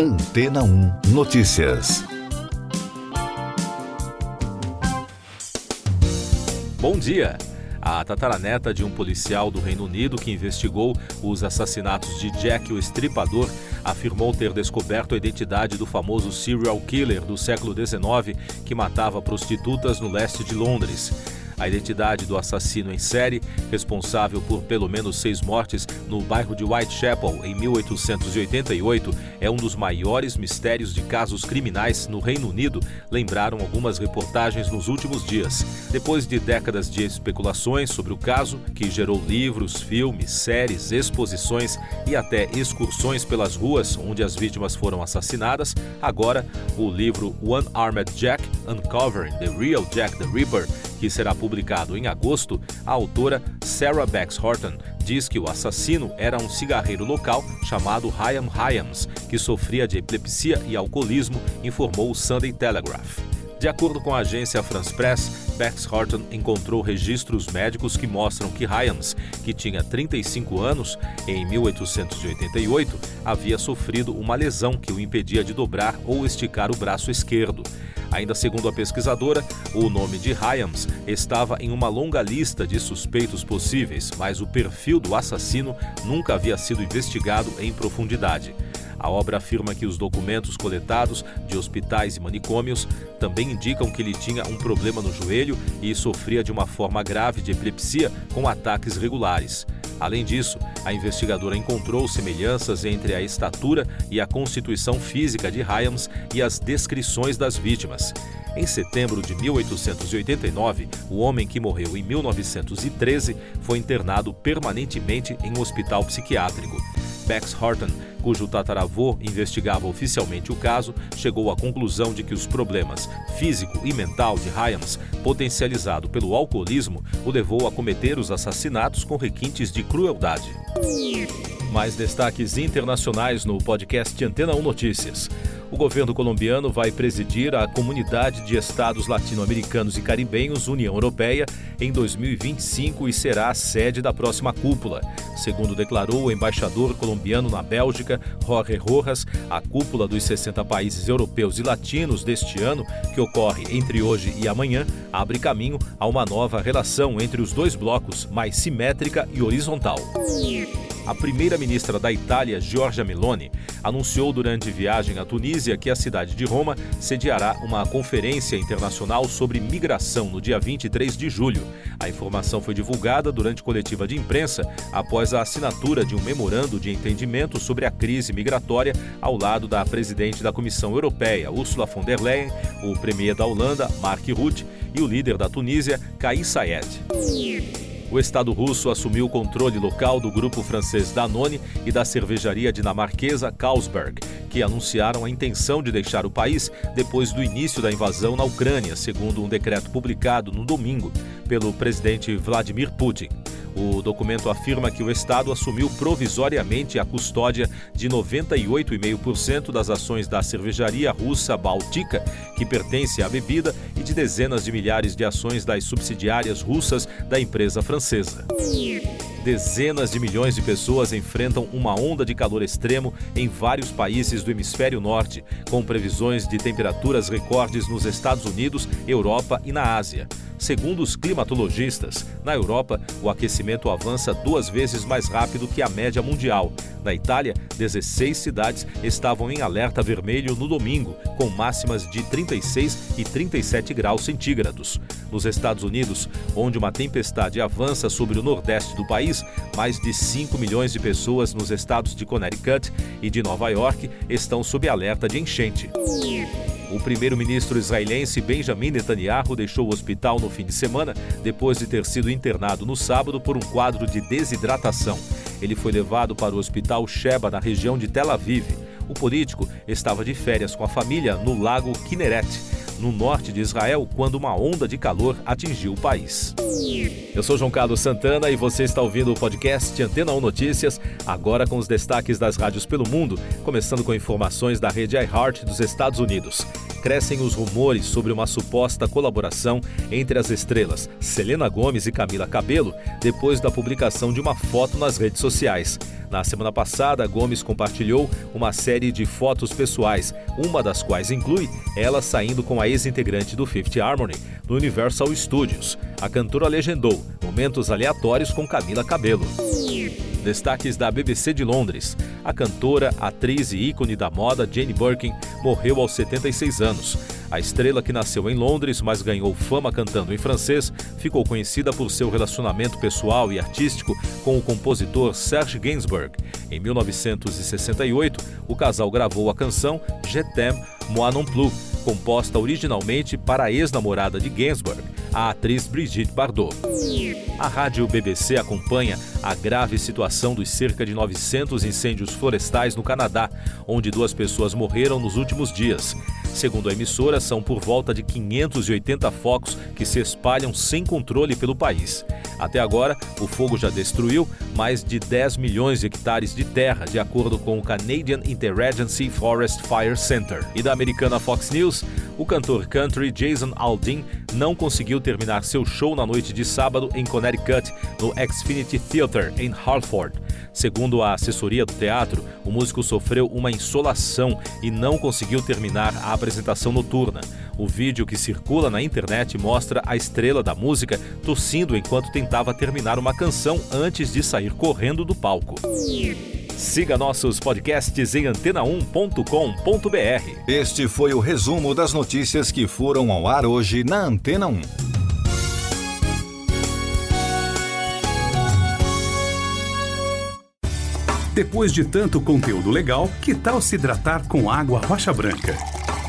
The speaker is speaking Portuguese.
Antena 1 Notícias. Bom dia! A tataraneta de um policial do Reino Unido que investigou os assassinatos de Jack o Estripador afirmou ter descoberto a identidade do famoso serial killer do século XIX que matava prostitutas no leste de Londres. A identidade do assassino em série, responsável por pelo menos seis mortes no bairro de Whitechapel em 1888, é um dos maiores mistérios de casos criminais no Reino Unido, lembraram algumas reportagens nos últimos dias. Depois de décadas de especulações sobre o caso, que gerou livros, filmes, séries, exposições e até excursões pelas ruas onde as vítimas foram assassinadas, agora o livro One Armed Jack Uncovering the Real Jack the Ripper que será publicado em agosto, a autora Sarah Bex Horton diz que o assassino era um cigarreiro local chamado Hyam Hyams, que sofria de epilepsia e alcoolismo, informou o Sunday Telegraph. De acordo com a agência France Press, Bex Horton encontrou registros médicos que mostram que Hyams, que tinha 35 anos, em 1888, havia sofrido uma lesão que o impedia de dobrar ou esticar o braço esquerdo. Ainda segundo a pesquisadora, o nome de Hyams estava em uma longa lista de suspeitos possíveis, mas o perfil do assassino nunca havia sido investigado em profundidade. A obra afirma que os documentos coletados de hospitais e manicômios também indicam que ele tinha um problema no joelho e sofria de uma forma grave de epilepsia com ataques regulares. Além disso, a investigadora encontrou semelhanças entre a estatura e a constituição física de Hyams e as descrições das vítimas. Em setembro de 1889, o homem que morreu em 1913 foi internado permanentemente em um hospital psiquiátrico. Bex Horton, cujo tataravô investigava oficialmente o caso, chegou à conclusão de que os problemas físico e mental de Hyams, potencializado pelo alcoolismo, o levou a cometer os assassinatos com requintes de crueldade. Mais destaques internacionais no podcast Antena 1 Notícias. O governo colombiano vai presidir a Comunidade de Estados Latino-Americanos e Caribenhos União Europeia em 2025 e será a sede da próxima cúpula. Segundo declarou o embaixador colombiano na Bélgica, Jorge Rojas, a cúpula dos 60 países europeus e latinos deste ano, que ocorre entre hoje e amanhã, abre caminho a uma nova relação entre os dois blocos, mais simétrica e horizontal. A primeira-ministra da Itália, Giorgia Meloni, anunciou durante viagem à Tunísia que a cidade de Roma sediará uma conferência internacional sobre migração no dia 23 de julho. A informação foi divulgada durante coletiva de imprensa após a assinatura de um memorando de entendimento sobre a crise migratória ao lado da presidente da Comissão Europeia, Ursula von der Leyen, o premier da Holanda, Mark Rutte, e o líder da Tunísia, Kais Saied o Estado russo assumiu o controle local do grupo francês Danone e da cervejaria dinamarquesa Carlsberg, que anunciaram a intenção de deixar o país depois do início da invasão na Ucrânia, segundo um decreto publicado no domingo pelo presidente Vladimir Putin. O documento afirma que o Estado assumiu provisoriamente a custódia de 98,5% das ações da cervejaria russa Baltica, que pertence à bebida, e de dezenas de milhares de ações das subsidiárias russas da empresa francesa. Dezenas de milhões de pessoas enfrentam uma onda de calor extremo em vários países do hemisfério norte, com previsões de temperaturas recordes nos Estados Unidos, Europa e na Ásia. Segundo os climatologistas, na Europa, o aquecimento avança duas vezes mais rápido que a média mundial. Na Itália, 16 cidades estavam em alerta vermelho no domingo, com máximas de 36 e 37 graus centígrados. Nos Estados Unidos, onde uma tempestade avança sobre o nordeste do país, mais de 5 milhões de pessoas nos estados de Connecticut e de Nova York estão sob alerta de enchente. O primeiro-ministro israelense Benjamin Netanyahu deixou o hospital no fim de semana depois de ter sido internado no sábado por um quadro de desidratação. Ele foi levado para o hospital Sheba, na região de Tel Aviv. O político estava de férias com a família no lago Kinneret, no norte de Israel, quando uma onda de calor atingiu o país. Eu sou João Carlos Santana e você está ouvindo o podcast Antena 1 Notícias, agora com os destaques das rádios pelo mundo, começando com informações da rede iHeart dos Estados Unidos. crescem os rumores sobre uma suposta colaboração entre as estrelas Selena Gomes e Camila Cabello depois da publicação de uma foto nas redes sociais. Na semana passada, Gomes compartilhou uma série de fotos pessoais, uma das quais inclui ela saindo com a ex-integrante do Fifth Harmony no Universal Studios. A cantora legendou momentos aleatórios com Camila Cabello. Destaques da BBC de Londres. A cantora, atriz e ícone da moda Jane Birkin morreu aos 76 anos. A estrela que nasceu em Londres, mas ganhou fama cantando em francês, ficou conhecida por seu relacionamento pessoal e artístico com o compositor Serge Gainsbourg. Em 1968, o casal gravou a canção Je t'aime, moi non plus, composta originalmente para a ex-namorada de Gainsbourg, a atriz Brigitte Bardot. A rádio BBC acompanha a grave situação dos cerca de 900 incêndios florestais no Canadá, onde duas pessoas morreram nos últimos dias. Segundo a emissora, são por volta de 580 focos que se espalham sem controle pelo país. Até agora, o fogo já destruiu mais de 10 milhões de hectares de terra, de acordo com o Canadian Interagency Forest Fire Center. E da americana Fox News, o cantor country Jason Aldean não conseguiu terminar seu show na noite de sábado em Connecticut, no Xfinity Theater, em Hartford. Segundo a assessoria do teatro, o músico sofreu uma insolação e não conseguiu terminar a apresentação noturna. O vídeo que circula na internet mostra a estrela da música tossindo enquanto tentava terminar uma canção antes de sair correndo do palco. Siga nossos podcasts em antena1.com.br. Este foi o resumo das notícias que foram ao ar hoje na Antena 1. Depois de tanto conteúdo legal, que tal se hidratar com água rocha branca?